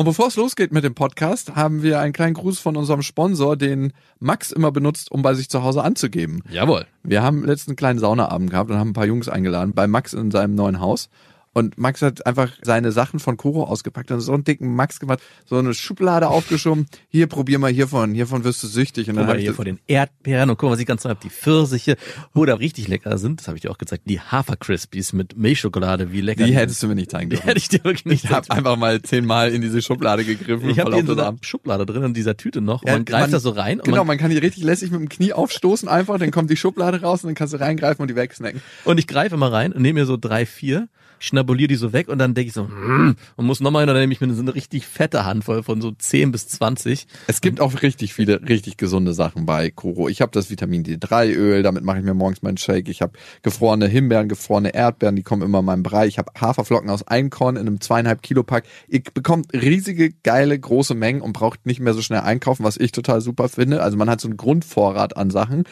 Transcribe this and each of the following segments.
Und bevor es losgeht mit dem Podcast, haben wir einen kleinen Gruß von unserem Sponsor, den Max immer benutzt, um bei sich zu Hause anzugeben. Jawohl. Wir haben letzten kleinen Saunaabend gehabt und haben ein paar Jungs eingeladen bei Max in seinem neuen Haus. Und Max hat einfach seine Sachen von Koro ausgepackt und so einen dicken Max gemacht, so eine Schublade aufgeschoben. Hier, probier mal hiervon, hiervon wirst du süchtig. Und Guck dann mal hab ich hier vor den Erdbeeren und guck mal, was ich ganz neu habe, die Pfirsiche. Oder richtig lecker sind, das habe ich dir auch gezeigt, die Hafer Crispies mit Milchschokolade, wie lecker die hättest du mir nicht zeigen Die dürfen. hätte ich dir wirklich nicht Ich habe einfach mal zehnmal in diese Schublade gegriffen. Ich habe die in so einer. Schublade drin, in dieser Tüte noch. Und Ja, man greift man- da so rein. Und Genau, man, man kann die richtig lässig mit dem Knie aufstoßen einfach, dann kommt die Schublade raus und dann kannst du reingreifen und die wegsnacken. und ich greife immer rein und nehme mir so drei, vier, schnabuliere die so weg und dann denke ich so, mm, und muss nochmal hin und dann nehme ich mir so eine richtig fette Handvoll von so 10 bis 20. Es gibt auch richtig viele richtig gesunde Sachen bei Koro. Ich habe das Vitamin D3 Öl, damit mache ich mir morgens meinen Shake. Ich habe gefrorene Himbeeren, gefrorene Erdbeeren, die kommen immer in meinem Brei. Ich habe Haferflocken aus Einkorn in einem zweieinhalb Kilo Pack. Ihr bekommt riesige, geile, große Mengen und braucht nicht mehr so schnell einkaufen, was ich total super finde. Also man hat so einen Grundvorrat an Sachen.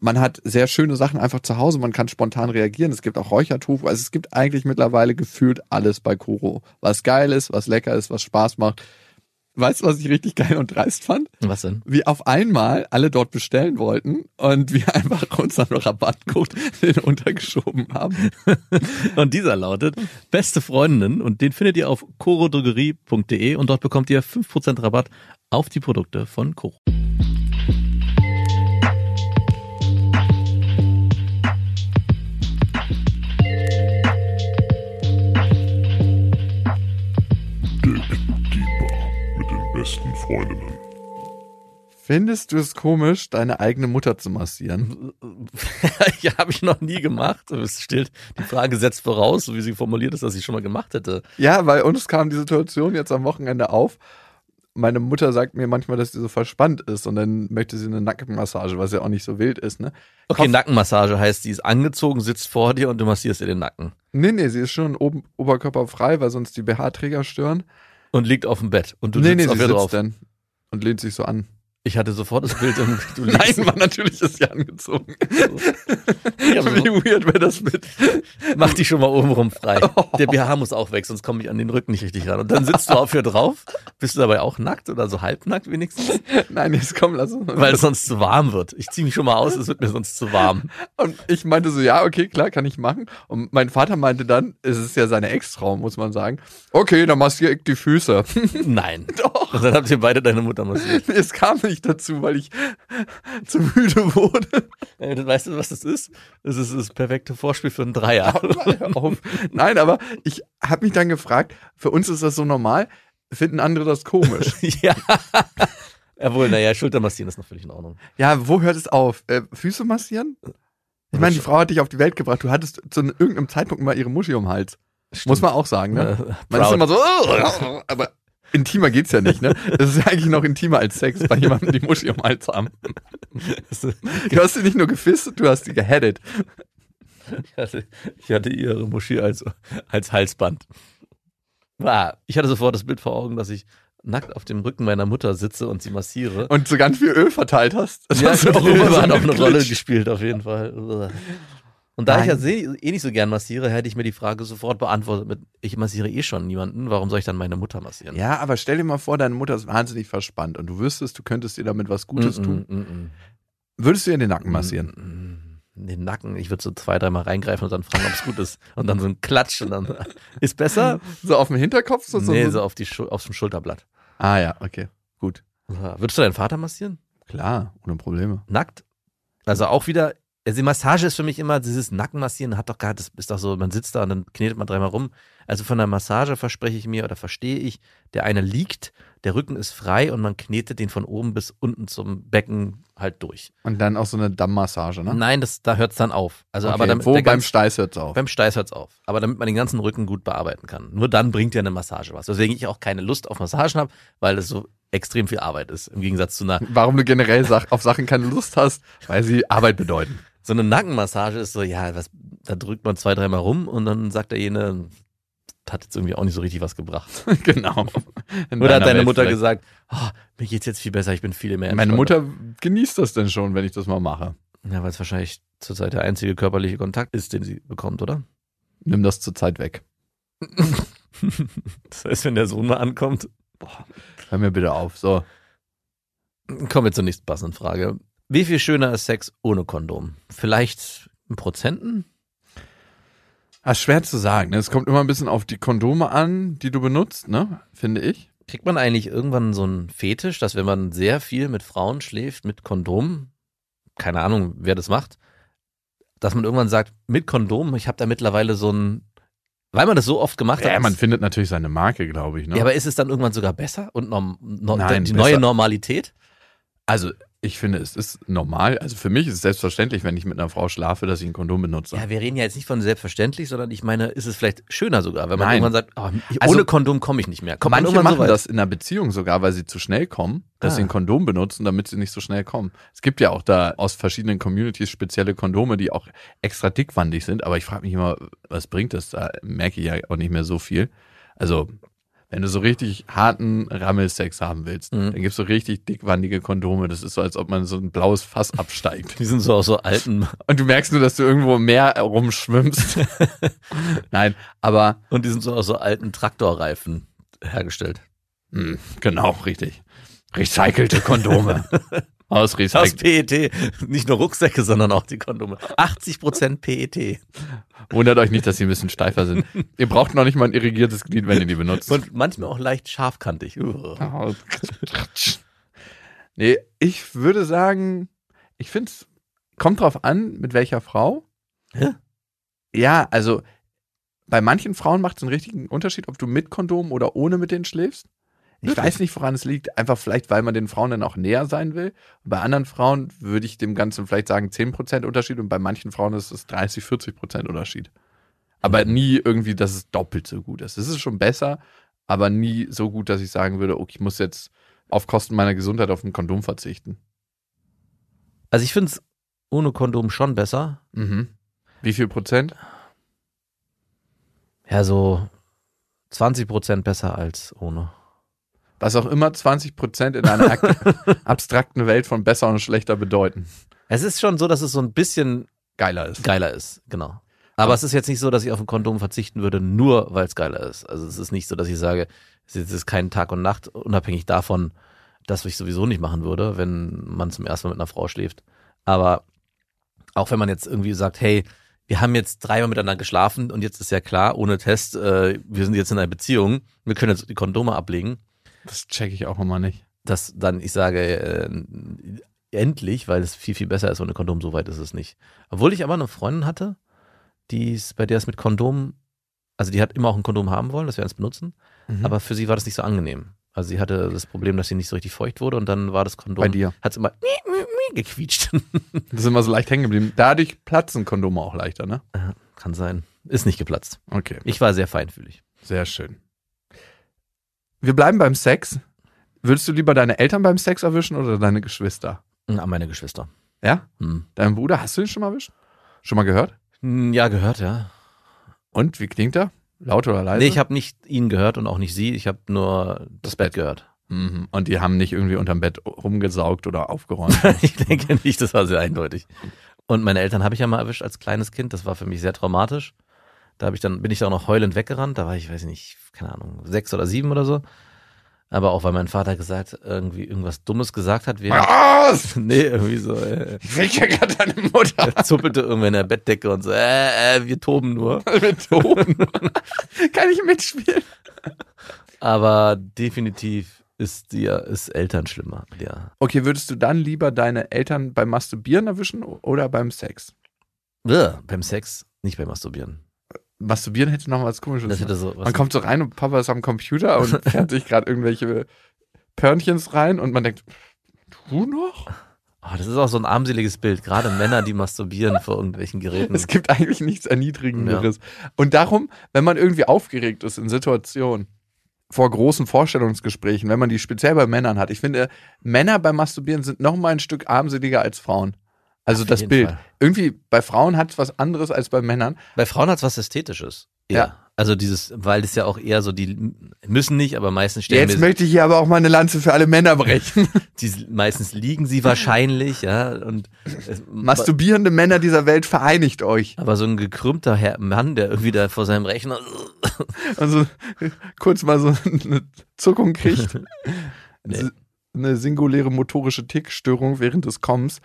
Man hat sehr schöne Sachen einfach zu Hause, man kann spontan reagieren. Es gibt auch Räuchertofu. Also es gibt eigentlich mittlerweile gefühlt alles bei Koro. Was geil ist, was lecker ist, was Spaß macht. Weißt du, was ich richtig geil und dreist fand? Was denn? wir auf einmal alle dort bestellen wollten und wir einfach unseren Rabattcode untergeschoben haben. Und dieser lautet beste Freundinnen und den findet ihr auf corodrogerie.de und dort bekommt ihr 5% Rabatt auf die Produkte von Coro. Findest du es komisch, deine eigene Mutter zu massieren? ja, habe ich noch nie gemacht. Es steht, die Frage setzt voraus, so wie sie formuliert ist, dass ich schon mal gemacht hätte. Ja, weil uns kam die Situation jetzt am Wochenende auf. Meine Mutter sagt mir manchmal, dass sie so verspannt ist und dann möchte sie eine Nackenmassage, was ja auch nicht so wild ist, ne? Okay, Kopf- Nackenmassage heißt, die ist angezogen, sitzt vor dir und du massierst ihr den Nacken. Nee, nee, sie ist schon oben oberkörperfrei, weil sonst die BH-Träger stören. Und liegt auf dem Bett. Und du nee, nee, sitzt sie auf ihr sitzt drauf. dann und lehnt sich so an. Ich hatte sofort das Bild im, du. Nein, war natürlich ist sie angezogen. Ja, aber Wie so, weird wäre das mit? mach dich schon mal obenrum frei. Der BH muss auch weg, sonst komme ich an den Rücken nicht richtig ran. Und dann sitzt du auf ihr drauf. Bist du dabei auch nackt oder so halbnackt wenigstens? Nein, jetzt komm, lass uns. Weil es sonst zu warm wird. Ich ziehe mich schon mal aus, es wird mir sonst zu warm. Und ich meinte so, ja, okay, klar, kann ich machen. Und mein Vater meinte dann, es ist ja seine Ex-Traum, muss man sagen. Okay, dann massiere ich die Füße. Nein. Doch. Und dann habt ihr beide deine Mutter massiert. Es kam nicht dazu, weil ich zu müde wurde. Äh, Weißt du, was das ist? Das ist das perfekte Vorspiel für einen Dreier. Nein, aber ich habe mich dann gefragt, für uns ist das so normal, finden andere das komisch. ja. Jawohl, naja, Schulter massieren ist noch völlig in Ordnung. ja, wo hört es auf? Äh, Füße massieren? Ich meine, die Frau hat dich auf die Welt gebracht. Du hattest zu irgendeinem Zeitpunkt mal ihre Muschi um den Hals. Muss man auch sagen, ne? Man ist immer so, "Oh", aber intimer geht's ja nicht, ne? Das ist ja eigentlich noch intimer als Sex, bei jemandem die Muschi um den Hals haben. Du hast sie nicht nur gefistet, du hast sie geheadet. Ich hatte, ich hatte ihre Muschi als, als Halsband. Ich hatte sofort das Bild vor Augen, dass ich nackt auf dem Rücken meiner Mutter sitze und sie massiere. Und so ganz viel Öl verteilt hast. Das ja, hast so hat auch eine. Rolle gespielt, auf jeden Fall. Und da ich ja Nein. seh- eh nicht so gern massiere, hätte ich mir die Frage sofort beantwortet mit, ich massiere eh schon niemanden, warum soll ich dann meine Mutter massieren? Ja, aber stell dir mal vor, deine Mutter ist wahnsinnig verspannt und du wüsstest, du könntest ihr damit was Gutes Mm, tun. mm, mm, Würdest du ihr den Nacken mm. massieren? Mm, Den Nacken, ich würde so zwei, dreimal reingreifen und dann fragen, ob es gut ist. Und dann so ein Klatsch und dann ist besser. So auf dem Hinterkopf? So, nee, so. so auf die auf dem Schulterblatt. Ah ja, okay. Gut. Würdest du deinen Vater massieren? Klar, ohne Probleme. Nackt? Also auch wieder, also die Massage ist für mich immer, dieses Nackenmassieren hat doch gar, das ist doch so, man sitzt da und dann knetet man dreimal rum. Also von der Massage verspreche ich mir oder verstehe ich, der eine liegt, der Rücken ist frei und man knetet den von oben bis unten zum Becken halt durch. Und dann auch so eine Dammmassage, ne? Nein, das, da hört es dann auf. Also okay. aber damit, Wo beim ganz- Steiß hört's auf. beim Steiß hört's auf. Aber damit man den ganzen Rücken gut bearbeiten kann. Nur dann bringt ja eine Massage was. Deswegen ich auch keine Lust auf Massagen habe, weil es so extrem viel Arbeit ist. Im Gegensatz zu einer, Warum du generell auf Sachen keine Lust hast, weil sie Arbeit bedeuten. So eine Nackenmassage ist so, ja, was, da drückt man zwei, dreimal rum und dann sagt der jene, hat jetzt irgendwie auch nicht so richtig was gebracht. genau. In Oder hat deine Welt Mutter vielleicht. gesagt, oh, mir geht's jetzt viel besser, ich bin viel mehr Meine. Mutter genießt das denn schon, wenn ich das mal mache. Ja, weil es wahrscheinlich zurzeit der einzige körperliche Kontakt ist, den sie bekommt, oder? Nimm das zur Zeit weg. Das heißt, wenn der Sohn mal ankommt, Boah, hör mir bitte auf. So. Kommen wir zur nächsten passenden Frage. Wie viel schöner ist Sex ohne Kondom? Vielleicht in Prozenten? Das ist schwer zu sagen. Ne? Es kommt immer ein bisschen auf die Kondome an, die du benutzt, ne? Finde ich. Kriegt man eigentlich irgendwann so einen Fetisch, dass wenn man sehr viel mit Frauen schläft, mit Kondom, keine Ahnung, wer das macht, dass man irgendwann sagt, mit Kondom, ich habe da mittlerweile so ein, weil man das so oft gemacht hat. Ja, man findet natürlich seine Marke, glaube ich. Ne? ja, aber ist es dann irgendwann sogar besser und norm, no, Nein, die besser. neue Normalität? also ich finde, es ist normal. Also für mich ist es selbstverständlich, wenn ich mit einer Frau schlafe, dass ich ein Kondom benutze. Ja, wir reden ja jetzt nicht von selbstverständlich, sondern ich meine, ist es vielleicht schöner sogar, wenn man Nein. irgendwann sagt, oh, ich, Also- ohne Kondom komme ich nicht mehr. Kommt man Manche irgendwann machen so das in einer Beziehung sogar, weil sie zu schnell kommen, dass Ah. sie ein Kondom benutzen, damit sie nicht so schnell kommen. Es gibt ja auch da aus verschiedenen Communities spezielle Kondome, die auch extra dickwandig sind, aber ich frage mich immer, was bringt das? Da merke ich ja auch nicht mehr so viel. Also, wenn du so richtig harten Rammelsex haben willst, Mhm. dann gibst du richtig dickwandige Kondome. Das ist so, als ob man so ein blaues Fass absteigt. Die sind so aus so alten Und du merkst nur, dass du irgendwo im Meer rumschwimmst. Nein, aber und die sind so aus so alten Traktorreifen hergestellt. Hm, genau, richtig. Recycelte Kondome. Aus Aus Recycelt. PET. Nicht nur Rucksäcke, sondern auch die Kondome. 80% PET. Wundert euch nicht, dass sie ein bisschen steifer sind. Ihr braucht noch nicht mal ein irrigiertes Glied, wenn ihr die benutzt. Und manchmal auch leicht scharfkantig. Nee, ich würde sagen, ich finde es, kommt drauf an, mit welcher Frau. Hä? Ja, also bei manchen Frauen macht es einen richtigen Unterschied, ob du mit Kondom oder ohne mit denen schläfst. Ich Wirklich? weiß nicht, woran es liegt. Einfach vielleicht, weil man den Frauen dann auch näher sein will. Bei anderen Frauen würde ich dem Ganzen vielleicht sagen 10% Unterschied und bei manchen Frauen ist es 30, 40% Unterschied. Aber nie irgendwie, dass es doppelt so gut ist. Es ist schon besser, aber nie so gut, dass ich sagen würde, okay, ich muss jetzt auf Kosten meiner Gesundheit auf ein Kondom verzichten. Also ich finde es ohne Kondom schon besser. Mhm. Wie viel Prozent? Ja, so 20% besser als ohne. Was auch immer 20% in einer ak- abstrakten Welt von besser und schlechter bedeuten. Es ist schon so, dass es so ein bisschen Geiler ist. geiler ist, genau. Aber es ist jetzt nicht so, dass ich auf ein Kondom verzichten würde, nur weil es geiler ist. Also es ist nicht so, dass ich sage, es ist kein Tag und Nacht, unabhängig davon, dass ich sowieso nicht machen würde, wenn man zum ersten Mal mit einer Frau schläft. Aber auch wenn man jetzt irgendwie sagt, hey, wir haben jetzt dreimal miteinander geschlafen und jetzt ist ja klar, ohne Test, äh, wir sind jetzt in einer Beziehung, wir können jetzt die Kondome ablegen, Das checke ich auch immer nicht. dass dann ich sage, äh, endlich, weil es viel, viel besser ist ohne Kondom, so weit ist es nicht. Obwohl ich aber eine Freundin hatte, die ist, bei der es mit Kondom, also die hat immer auch ein Kondom haben wollen, dass wir eins benutzen, Mhm. aber für sie war das nicht so angenehm. Also sie hatte das Problem, dass sie nicht so richtig feucht wurde und dann war das Kondom, Bei dir. hat es immer gequietscht. Das ist immer so leicht hängen geblieben. Dadurch platzen Kondome auch leichter, ne? Kann sein. Ist nicht geplatzt. Okay, Ich war sehr feinfühlig. sehr schön. Wir bleiben beim Sex. Würdest du lieber deine Eltern beim Sex erwischen oder deine Geschwister? Ah, meine Geschwister. Ja? Hm. Deinen Bruder, hast du ihn schon mal erwischt? Schon mal gehört? Hm, Ja, gehört, ja. Und, wie klingt er? Laut oder leise? Nee, ich habe nicht ihn gehört und auch nicht sie. Ich habe nur das Bett gehört. Mhm. Und die haben nicht irgendwie unterm Bett rumgesaugt oder aufgeräumt. ich denke nicht, das war sehr eindeutig. Und meine Eltern habe ich ja mal erwischt als kleines Kind. Das war für mich sehr traumatisch. Da hab ich dann, bin ich da auch noch heulend weggerannt. Da war ich, weiß ich nicht, keine Ahnung, sechs oder sieben oder so. Aber auch weil mein Vater gesagt, irgendwie irgendwas Dummes gesagt hat, während, Was? nee, irgendwie so, äh, Ich will ja gerade deine Mutter er zuppelte irgendwie in der Bettdecke und so, äh, äh, wir toben nur. betonen. Kann ich mitspielen? Aber definitiv ist die, ist Eltern schlimmer, ja. Okay, würdest du dann lieber deine Eltern beim Masturbieren erwischen oder beim Sex? Bäh, beim Sex, nicht beim Masturbieren. Masturbieren hätte noch was komisches. Das hätte so man kommt so rein und Papa ist am Computer und fährt sich gerade irgendwelche Pörnchens rein und man denkt, du noch? Oh, das ist auch so ein armseliges Bild. Gerade Männer, die masturbieren vor irgendwelchen Geräten. Es gibt eigentlich nichts Erniedrigenderes. Und darum, wenn man irgendwie aufgeregt ist in Situationen, vor großen Vorstellungsgesprächen, wenn man die speziell bei Männern hat, ich finde, Männer beim Masturbieren sind noch mal ein Stück armseliger als Frauen. Also das Bild. Fall. Irgendwie bei Frauen hat es was anderes als bei Männern. Bei Frauen hat es was Ästhetisches. Ja. Also dieses, weil das ja auch eher so, die müssen nicht, aber meistens stellen Jetzt möchte ich hier aber auch mal eine Lanze für alle Männer brechen. die, meistens liegen sie wahrscheinlich, ja, und es, Masturbierende Männer dieser Welt vereinigt euch. aber so ein gekrümmter Herr, Mann, der irgendwie da vor seinem Rechner, Also kurz mal so eine Zuckung kriegt. Nee. Eine singuläre motorische Tickstörung während des Kommens.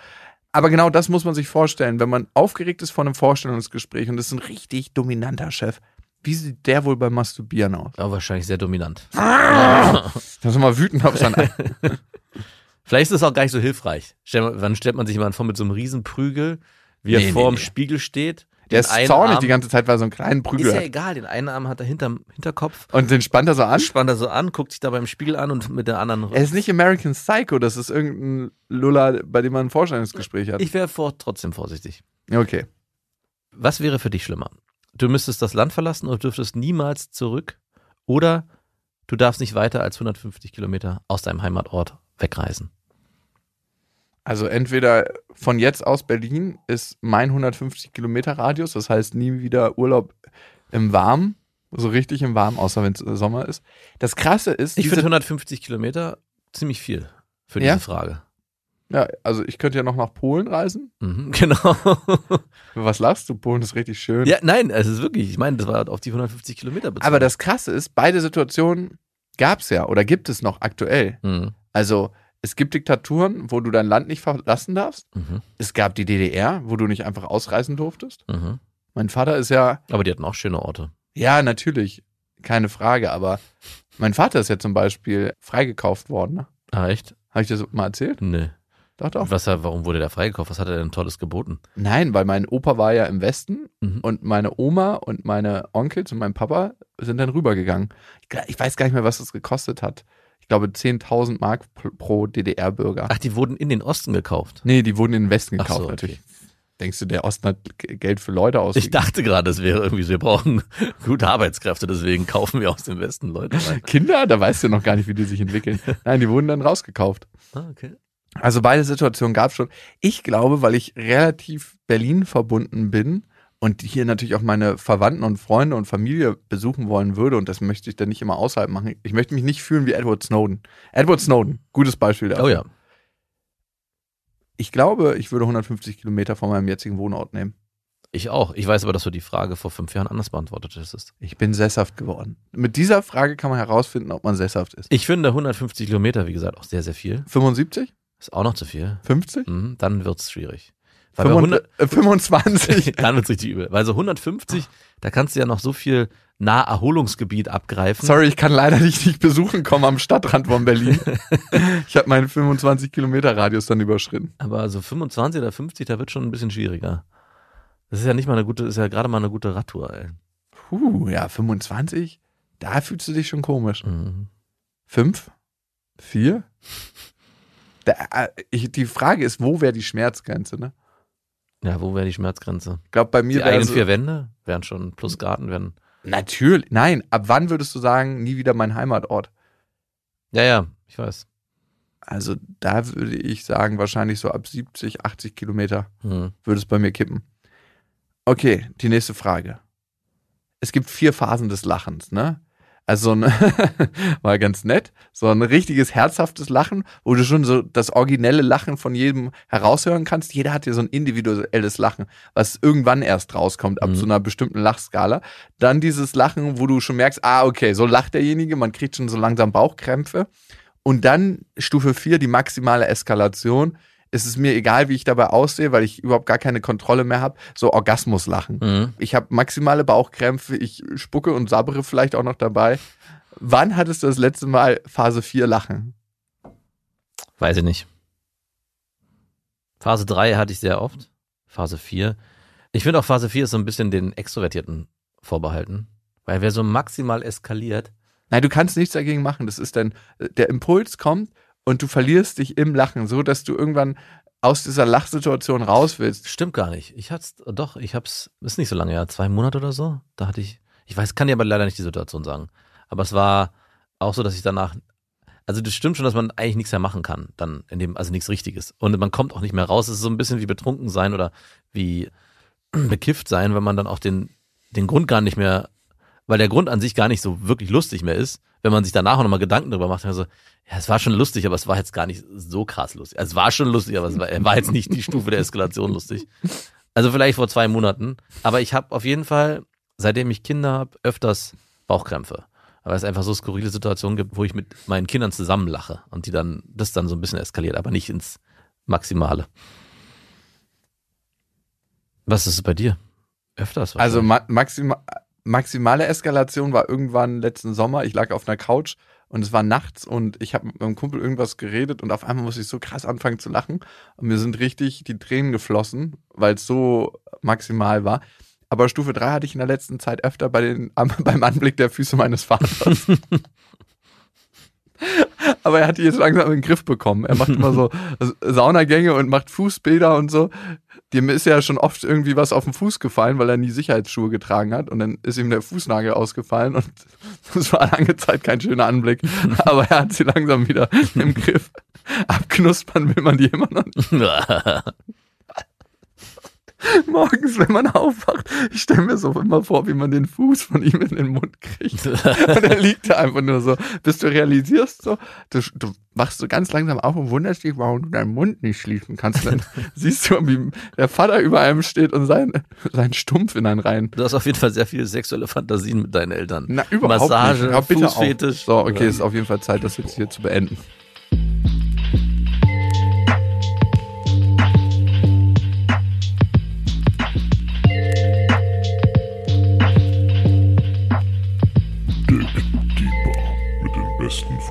Aber genau das muss man sich vorstellen, wenn man aufgeregt ist vor einem Vorstellungsgespräch und ist ein richtig dominanter Chef. Wie sieht der wohl beim Masturbieren aus? ja, wahrscheinlich sehr dominant. Das ist mal wütend auf sein Vielleicht ist es auch gar nicht so hilfreich. Wann stellt man sich jemanden vor mit so einem Riesenprügel, wie er Nee, vor nee, dem nee. Spiegel steht? Der ist zornig Arm- die ganze Zeit, weil er so einen kleinen Prügel Ist ja hat. egal, den einen Arm hat er hinterm Hinterkopf, Und den spannt er so an. spannt er so an, guckt sich da beim Spiegel an und mit der anderen. Er ist nicht American Psycho, das ist irgendein Lulla, bei dem man ein Vorstellungsgespräch hat. Ich wäre vor, trotzdem vorsichtig. Okay. Was wäre für dich schlimmer? Du müsstest das Land verlassen und dürftest niemals zurück oder du darfst nicht weiter als 150 Kilometer aus deinem Heimatort wegreisen. Also entweder von jetzt aus Berlin ist mein 150 Kilometer Radius, das heißt nie wieder Urlaub im Warmen, so richtig im Warmen, außer wenn es Sommer ist. Das Krasse ist, Ich finde 150 Kilometer ziemlich viel für Ja? diese Frage. ja, also ich könnte ja noch nach Polen reisen. Mhm, genau. Was lachst du? Polen ist richtig schön. ja, nein, es ist wirklich, ich meine, das war auf die 150 Kilometer bezogen. Aber das Krasse ist, beide Situationen gab es ja oder gibt es noch aktuell. Mhm. Also es gibt Diktaturen, wo du dein Land nicht verlassen darfst. Mhm. Es gab die DDR, wo du nicht einfach ausreisen durftest. Mhm. Mein Vater ist ja Aber die hatten auch schöne Orte. Ja, natürlich. Keine Frage. Aber mein Vater ist ja zum Beispiel freigekauft worden. Ne? Ah, echt? Habe ich das mal erzählt? Nee. Doch, doch. Was, warum wurde der freigekauft? Was hat er denn Tolles geboten? Nein, weil mein Opa war ja im Westen Mhm. und meine Oma und meine Onkels und mein Papa sind dann rübergegangen. Ich weiß gar nicht mehr, was das gekostet hat. Ich glaube 10.000 Mark pro DDR-Bürger. Ach, die wurden in den Osten gekauft. Nee, die wurden in den Westen gekauft so, okay. natürlich. Denkst du, der Osten hat Geld für Leute Ich ausgegeben? dachte gerade, es wäre irgendwie, wir brauchen gute Arbeitskräfte, deswegen kaufen wir aus dem Westen Leute rein. Kinder, da weißt du noch gar nicht, wie die sich entwickeln. Nein, die wurden dann rausgekauft. Ah, okay. Also beide Situationen gab es schon. Ich glaube, weil ich relativ Berlin verbunden bin und hier natürlich auch meine Verwandten und Freunde und Familie besuchen wollen würde und das möchte ich dann nicht immer außerhalb machen. Ich möchte mich nicht fühlen wie Edward Snowden. Edward Snowden, gutes Beispiel dafür. Oh ja. Ich glaube, ich würde 150 Kilometer von meinem jetzigen Wohnort nehmen. Ich auch. Ich weiß aber, dass du die Frage vor fünf Jahren anders beantwortet hättest. Ich bin sesshaft geworden. Mit dieser Frage kann man herausfinden, ob man sesshaft ist. Ich finde 150 Kilometer, wie gesagt, auch sehr, sehr viel. 75? Ist auch noch zu viel. 50? Mhm, dann wird's schwierig. Weil bei 100, 100, äh, 25? dann wird's richtig übel. Weil so 150, da kannst du ja noch so viel Naherholungsgebiet abgreifen. Sorry, ich kann leider dich nicht besuchen kommen am Stadtrand von Berlin. ich habe meinen 25 Kilometer Radius dann überschritten. Aber so 25 oder 50, da wird schon ein bisschen schwieriger. Das ist ja nicht mal eine gute, ist ja gerade mal eine gute Radtour, ey. Puh, ja, 25? Da fühlst du dich schon komisch. Mhm. Fünf? Vier? Da, äh, ich, die Frage ist, wo wäre die Schmerzgrenze, ne? Ja, wo wäre die Schmerzgrenze? Ich glaube, bei mir Die wäre eigenen so, vier Wände wären schon plus Garten wären. Natürlich, nein, ab wann würdest du sagen, nie wieder mein Heimatort? Ja, ja, ich weiß. Also da würde ich sagen, wahrscheinlich so ab 70, 80 Kilometer Mhm. würde es bei mir kippen. Okay, die nächste Frage. Es gibt vier Phasen des Lachens, ne? Also so ein, war ganz nett, so ein richtiges herzhaftes Lachen, wo du schon so das originelle Lachen von jedem heraushören kannst. Jeder hat ja so ein individuelles Lachen, was irgendwann erst rauskommt, ab Mhm. so einer bestimmten Lachskala. Dann dieses Lachen, wo du schon merkst, ah, okay, so lacht derjenige, man kriegt schon so langsam Bauchkrämpfe. Und dann Stufe 4, die maximale Eskalation. Es ist mir egal, wie ich dabei aussehe, weil ich überhaupt gar keine Kontrolle mehr habe. So Orgasmuslachen. Mhm. Ich habe maximale Bauchkrämpfe, ich spucke und sabbere vielleicht auch noch dabei. Wann hattest du das letzte Mal Phase 4 Lachen? Weiß ich nicht. Phase 3 hatte ich sehr oft. Phase 4. Ich finde auch Phase 4 ist so ein bisschen den Extrovertierten vorbehalten. Weil wer so maximal eskaliert, Nein, du kannst nichts dagegen machen. Das ist dann, der Impuls kommt und du verlierst dich im Lachen, so dass du irgendwann aus dieser Lachsituation raus willst. stimmt gar nicht. Ich hatte doch, ich hab's, ist nicht so lange, ja, zwei Monate oder so. Da hatte ich, ich weiß, kann dir aber leider nicht die Situation sagen. Aber es war auch so, dass ich danach, also das stimmt schon, dass man eigentlich nichts mehr machen kann, dann in dem, also nichts Richtiges. Und man kommt auch nicht mehr raus. Es ist so ein bisschen wie betrunken sein oder wie bekifft sein, wenn man dann auch den, den Grund gar nicht mehr weil der Grund an sich gar nicht so wirklich lustig mehr ist, wenn man sich danach auch nochmal Gedanken darüber macht, also, ja, es war schon lustig, aber es war jetzt gar nicht so krass lustig. Also, es war schon lustig, aber es war, war jetzt nicht die Stufe der Eskalation lustig. Also vielleicht vor zwei Monaten. Aber ich habe auf jeden Fall, seitdem ich Kinder habe, öfters Bauchkrämpfe. Weil es einfach so skurrile Situationen gibt, wo ich mit meinen Kindern zusammenlache und die dann, das dann so ein bisschen eskaliert, aber nicht ins Maximale. Was ist es bei dir? Öfters? Also ma maxima maximale Eskalation war irgendwann letzten Sommer. Ich lag auf einer Couch und es war nachts und ich habe mit meinem Kumpel irgendwas geredet und auf einmal musste ich so krass anfangen zu lachen und mir sind richtig die Tränen geflossen, weil es so maximal war. Aber Stufe 3 hatte ich in der letzten Zeit öfter bei den, beim Anblick der Füße meines Vaters. Aber er hat die jetzt langsam in den Griff bekommen. Er macht immer so Saunagänge und macht Fußbilder und so. Dem ist ja schon oft irgendwie was auf den Fuß gefallen, weil er nie Sicherheitsschuhe getragen hat. Und dann ist ihm der Fußnagel ausgefallen und das war lange Zeit kein schöner Anblick. Aber er hat sie langsam wieder im Griff. Abknuspern will man die immer noch nicht. Morgens, wenn man aufwacht, ich stelle mir so immer vor, wie man den Fuß von ihm in den Mund kriegt. Und er liegt da einfach nur so, bis du realisierst, so, du, du wachst so ganz langsam auf und wunderst dich, warum du deinen Mund nicht schließen kannst. Dann siehst du, wie der Vater über einem steht und sein, sein Stumpf in einen rein. Du hast auf jeden Fall sehr viele sexuelle Fantasien mit deinen Eltern. Na, überhaupt Massage, nicht. Hör bitte. Fußfetisch. So, okay, ist auf jeden Fall Zeit, das jetzt hier zu beenden.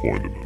point of poisonous.